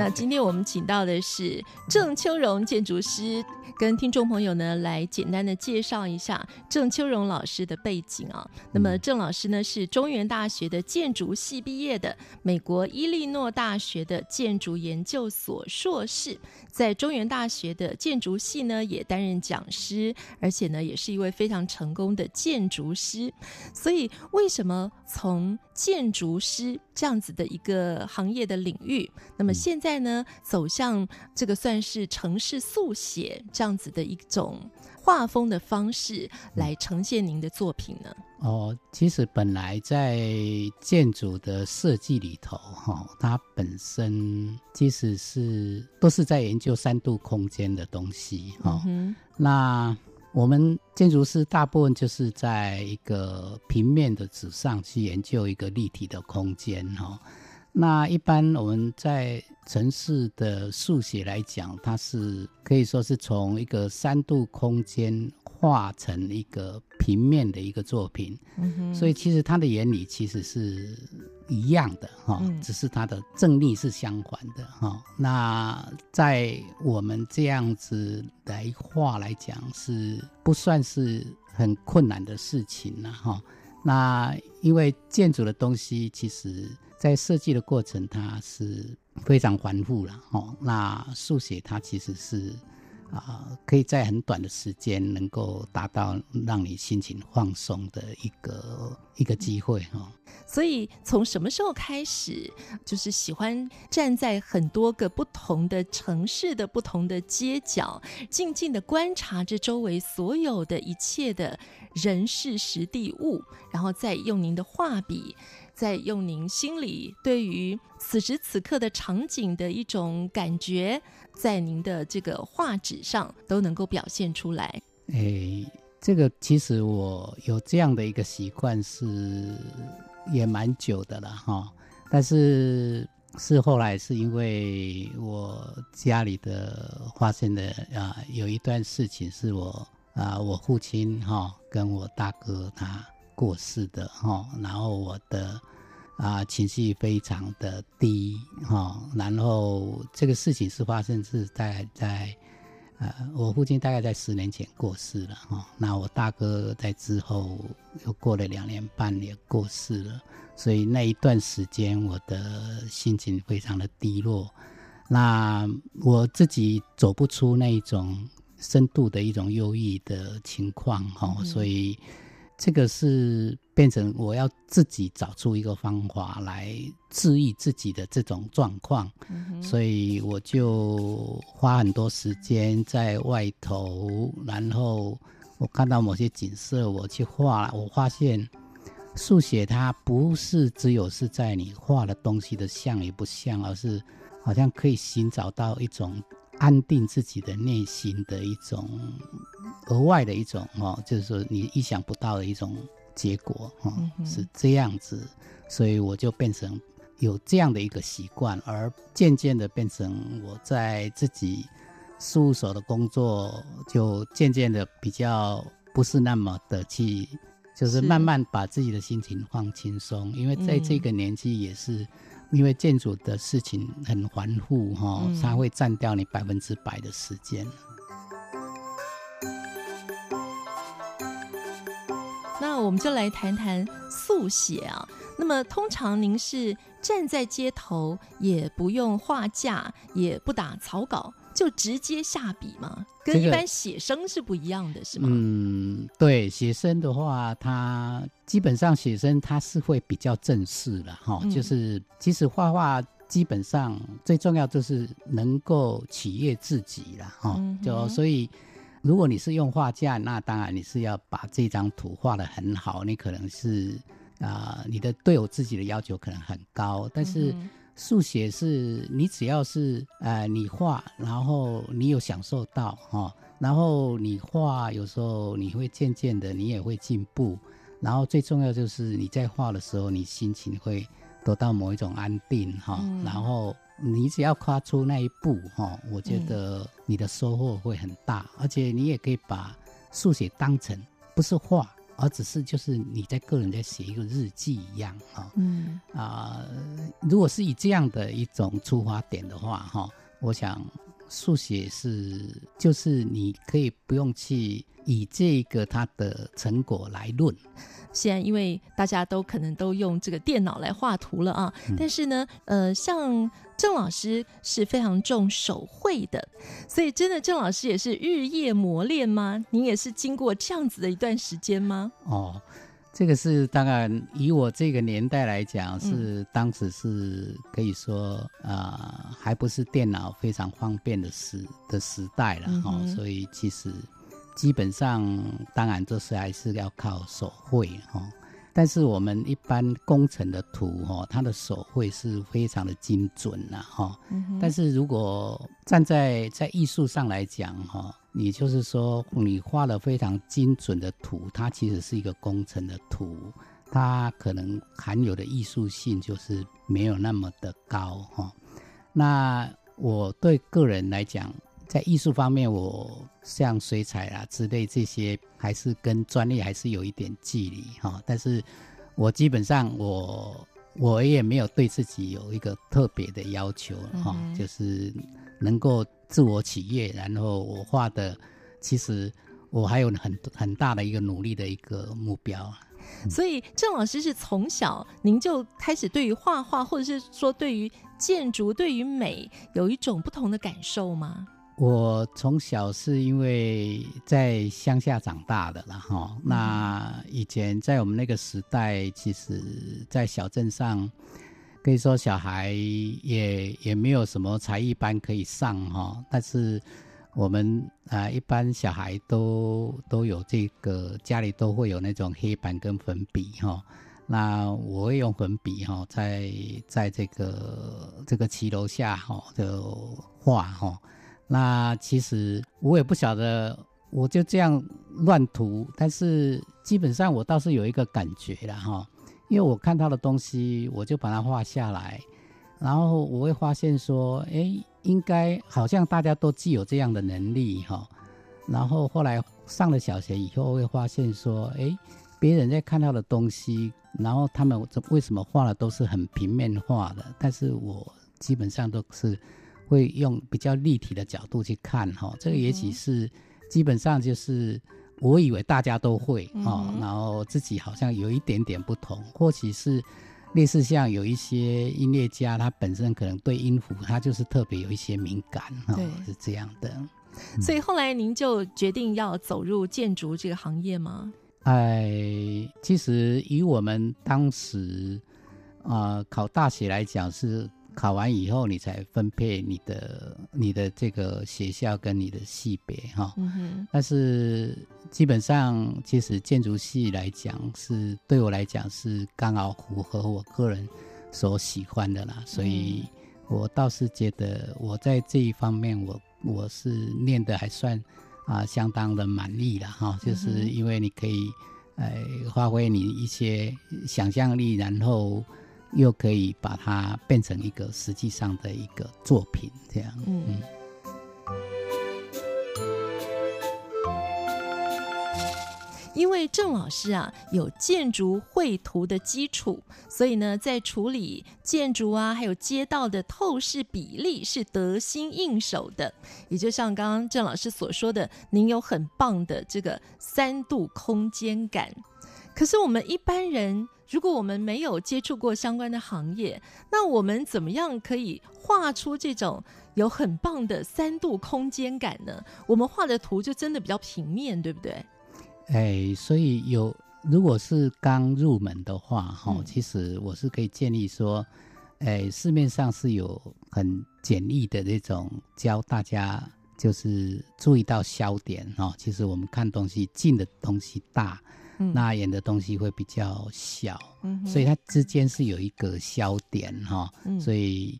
那今天我们请到的是郑秋荣建筑师，跟听众朋友呢来简单的介绍一下郑秋荣老师的背景啊。那么郑老师呢是中原大学的建筑系毕业的，美国伊利诺大学的建筑研究所硕士，在中原大学的建筑系呢也担任讲师，而且呢也是一位非常成功的建筑师。所以为什么从建筑师这样子的一个行业的领域，那么现在在呢，走向这个算是城市速写这样子的一种画风的方式来呈现您的作品呢？哦，其实本来在建筑的设计里头，哈，它本身其实是都是在研究三度空间的东西，哈、嗯。那我们建筑师大部分就是在一个平面的纸上去研究一个立体的空间，哈。那一般我们在城市的速写来讲，它是可以说是从一个三度空间画成一个平面的一个作品，嗯，所以其实它的原理其实是一样的哈，只是它的正逆是相反的哈。那在我们这样子来画来讲，是不算是很困难的事情了哈。那因为建筑的东西其实。在设计的过程，它是非常繁复了哈。那速写它其实是啊、可以在很短的时间能够达到让你心情放松的一个一个机会哈、哦。所以从什么时候开始，就是喜欢站在很多个不同的城市的不同的街角，静静的观察着周围所有的一切的人事时地物，然后再用您的画笔。再用您心里对于此时此刻的场景的一种感觉，在您的这个画纸上都能够表现出来。诶，这个其实我有这样的一个习惯是也蛮久的了哈，但是是后来是因为我家里的发生的啊有一段事情是我啊我父亲哈跟我大哥他。过世的哈，然后我的啊情绪非常的低哈，然后这个事情是发生是在在呃我父亲大概在十年前过世了哈，那我大哥在之后又过了两年半也过世了，所以那一段时间我的心情非常的低落，那我自己走不出那一种深度的一种忧郁的情况哈，嗯、所以。这个是变成我要自己找出一个方法来治愈自己的这种状况，嗯、所以我就花很多时间在外头，然后我看到某些景色，我去画。我发现速写它不是只有是在你画的东西的像与不像，而是好像可以寻找到一种。安定自己的内心的一种额外的一种哦，就是说你意想不到的一种结果哦，嗯、是这样子，所以我就变成有这样的一个习惯，而渐渐的变成我在自己事务所的工作，就渐渐的比较不是那么的去，就是慢慢把自己的心情放轻松，因为在这个年纪也是。因为建筑的事情很繁复哈，它会占掉你百分之百的时间。我们就来谈谈速写啊。那么通常您是站在街头，也不用画架，也不打草稿。就直接下笔吗？跟一般写生是不一样的，是吗？嗯，对，写生的话，它基本上写生它是会比较正式了哈，嗯、就是其实画画基本上最重要就是能够取悦自己了哈，嗯、就所以如果你是用画架，那当然你是要把这张图画得很好，你可能是啊、呃，你的对我自己的要求可能很高。但是速写是你只要是呃你画，然后你有享受到哈、哦，然后你画有时候你会渐渐的你也会进步，然后最重要就是你在画的时候，你心情会得到某一种安定哈、哦嗯，然后。你只要跨出那一步，哈，我觉得你的收获会很大，嗯，而且你也可以把速写当成不是画，而只是就是你在个人在写一个日记一样，哈，嗯。啊，呃，如果是以这样的一种出发点的话，哈，我想速写是就是你可以不用去以这个它的成果来论。现在因为大家都可能都用这个电脑来画图了啊，嗯、但是呢，呃，像郑老师是非常重手绘的，所以真的郑老师也是日夜磨练吗？您也是经过这样子的一段时间吗？哦，这个是当然，以我这个年代来讲，是当时是可以说啊、呃，还不是电脑非常方便的时的时代了哦，所以其实。基本上，当然这是还是要靠手绘哈。但是我们一般工程的图哈，它的手绘是非常的精准呐哈。但是如果站在在艺术上来讲哈，你就是说你画了非常精准的图，它其实是一个工程的图，它可能含有的艺术性就是没有那么的高哈。那我对个人来讲。在艺术方面，我像水彩啊之类这些，还是跟专业还是有一点距离哈。但是，我基本上我我也没有对自己有一个特别的要求哈、嗯，就是能够自我取悦。然后我画的，其实我还有很很大的一个努力的一个目标。所以郑老师是从小您就开始对于画画，或者是说对于建筑、对于美有一种不同的感受吗？我从小是因为在乡下长大的了哈，那以前在我们那个时代，其实，在小镇上，可以说小孩也也没有什么才艺班可以上哈，但是我们啊、呃，一般小孩都都有这个家里都会有那种黑板跟粉笔哈，那我会用粉笔哈，在在这个这个骑楼下哈就画哈。那其实我也不晓得，我就这样乱涂，但是基本上我倒是有一个感觉了哈，因为我看到的东西，我就把它画下来，然后我会发现说，哎，应该好像大家都具有这样的能力哈，然后后来上了小学以后，会发现说，哎，别人在看到的东西，然后他们为什么画的都是很平面化的，但是我基本上都是。会用比较立体的角度去看哈，这个也许是基本上就是我以为大家都会啊，然后自己好像有一点点不同，或许是类似像有一些音乐家，他本身可能对音符他就是特别有一些敏感哈，是这样的。所以后来您就决定要走入建筑这个行业吗？哎，其实以我们当时啊、呃、考大学来讲是。考完以后，你才分配你的你的这个学校跟你的系别哈。嗯。但是基本上，其实建筑系来讲是对我来讲是刚好符合我个人所喜欢的啦。所以我倒是觉得我在这一方面我，我我是念的还算啊相当的满意了哈。就是因为你可以呃发挥你一些想象力，然后。又可以把它变成一个实际上的一个作品，这样。嗯。嗯，因为郑老师啊有建筑绘图的基础，所以呢，在处理建筑啊，还有街道的透视比例是得心应手的。也就像刚刚郑老师所说的，您有很棒的这个三度空间感。可是我们一般人。如果我们没有接触过相关的行业，那我们怎么样可以画出这种有很棒的三度空间感呢？我们画的图就真的比较平面，对不对？哎，所以有如果是刚入门的话，哈、嗯，其实我是可以建议说，哎，市面上是有很简易的这种教大家就是注意到焦点哈。其实我们看东西，近的东西大，嗯、那演的东西会比较小，嗯、所以它之间是有一个焦点哈。嗯、所以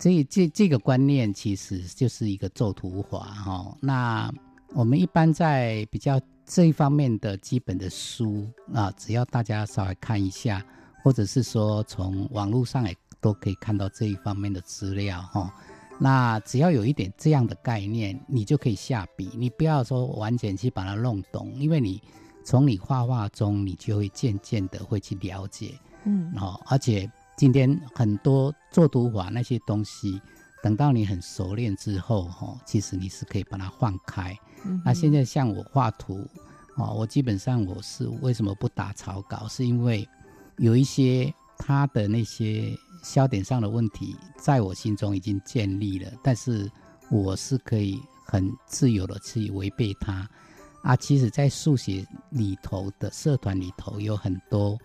这这这个观念其实就是一个作图法哈。那我们一般在比较这一方面的基本的书啊，只要大家稍微看一下，或者是说从网络上也都可以看到这一方面的资料哈。那只要有一点这样的概念，你就可以下笔。你不要说完全去把它弄懂，因为你从你画画中，你就会渐渐的会去了解，嗯，哦，而且今天很多作图法那些东西，等到你很熟练之后，哈，其实你是可以把它放开。嗯。那现在像我画图，哦，我基本上我是为什么不打草稿，是因为有一些他的那些。焦点上的问题，在我心中已经建立了，但是我是可以很自由的去违背它。啊，其实，在数学里头的社团里头，有很多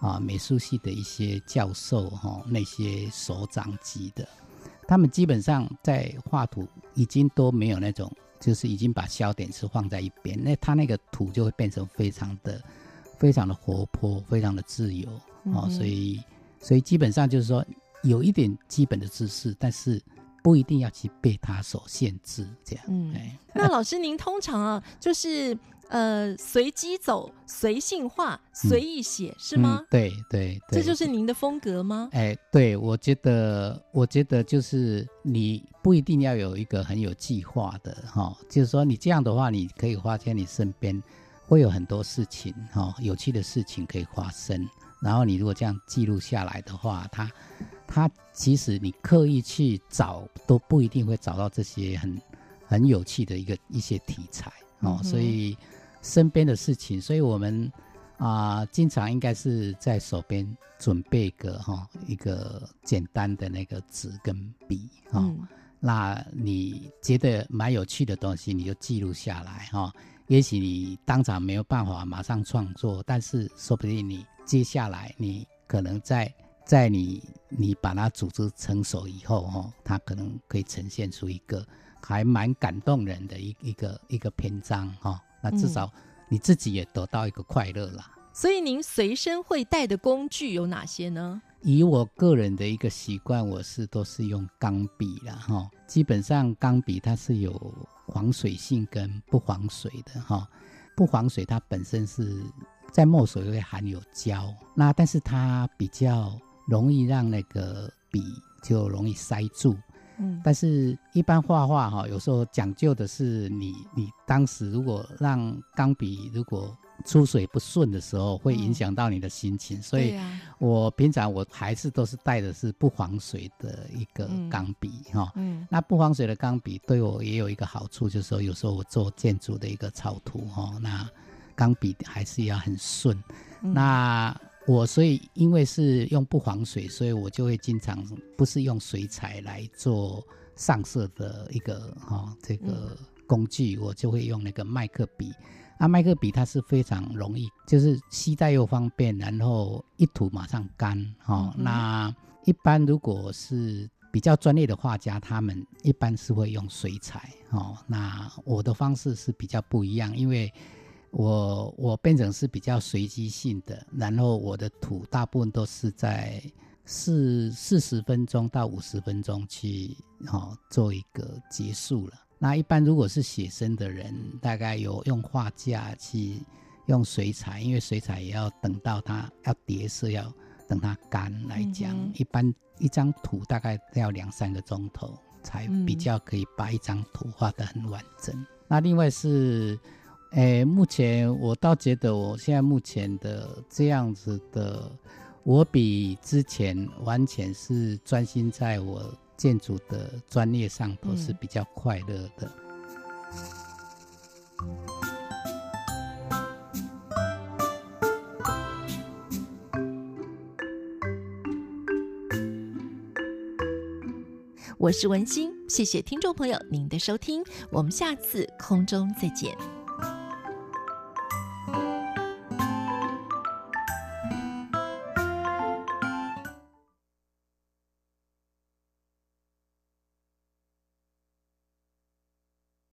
啊美术系的一些教授哈，那些首长级的，他们基本上在画图已经都没有那种，就是已经把焦点是放在一边，那他那个图就会变成非常的、非常的活泼，非常的自由啊，所以。所以基本上就是说，有一点基本的知识，但是不一定要去被它所限制，这样。嗯，那老师您通常啊，就是呃随机走、随性画、随意写，嗯、是吗？对对对，这就是您的风格吗？哎，对，我觉得，我觉得就是你不一定要有一个很有计划的哈，就是说你这样的话，你可以发现你身边会有很多事情哈，有趣的事情可以发生。然后你如果这样记录下来的话，它，它其实你刻意去找都不一定会找到这些很很有趣的一个一些题材哦。嗯、所以身边的事情，所以我们啊、呃，经常应该是在手边准备个哈、哦、一个简单的那个纸跟笔哈。哦嗯、那你觉得蛮有趣的东西，你就记录下来哈、哦。也许你当场没有办法马上创作，但是说不定你。接下来，你可能在在你你把它组织成熟以后，哈，它可能可以呈现出一个还蛮感动人的一一个一个篇章，哈。那至少你自己也得到一个快乐啦。嗯。所以您随身会带的工具有哪些呢？以我个人的一个习惯，我是都是用钢笔啦，哈。基本上钢笔它是有防水性跟不防水的，哈。不防水它本身是。在墨水会含有胶，那但是它比较容易让那个笔就容易塞住。嗯，但是一般画画哈，有时候讲究的是你你当时如果让钢笔如果出水不顺的时候，会影响到你的心情。嗯、所以，我平常我还是都是带的是不防水的一个钢笔哈。嗯，那不防水的钢笔对我也有一个好处，就是说有时候我做建筑的一个草图哈，那。钢笔还是要很顺，嗯、那我所以因为是用不防水，所以我就会经常不是用水彩来做上色的一个哈、哦、这个工具，嗯、我就会用那个麦克笔。啊，麦克笔它是非常容易，就是携带又方便，然后一涂马上干哈。哦嗯、那一般如果是比较专业的画家，他们一般是会用水彩哦。那我的方式是比较不一样，因为。我我变成是比较随机性的，然后我的图大部分都是在四四十分钟到五十分钟去哦做一个结束了。那一般如果是写生的人，大概有用画架去用水彩，因为水彩也要等到它要叠色，要等它干来讲，嗯、一般一张图大概要两三个钟头才比较可以把一张图画得很完整。嗯、那另外是。哎，目前我倒觉得，我现在目前的这样子的，我比之前完全是专心在我建筑的专业上都是比较快乐的。我是文心，谢谢听众朋友您的收听，我们下次空中再见。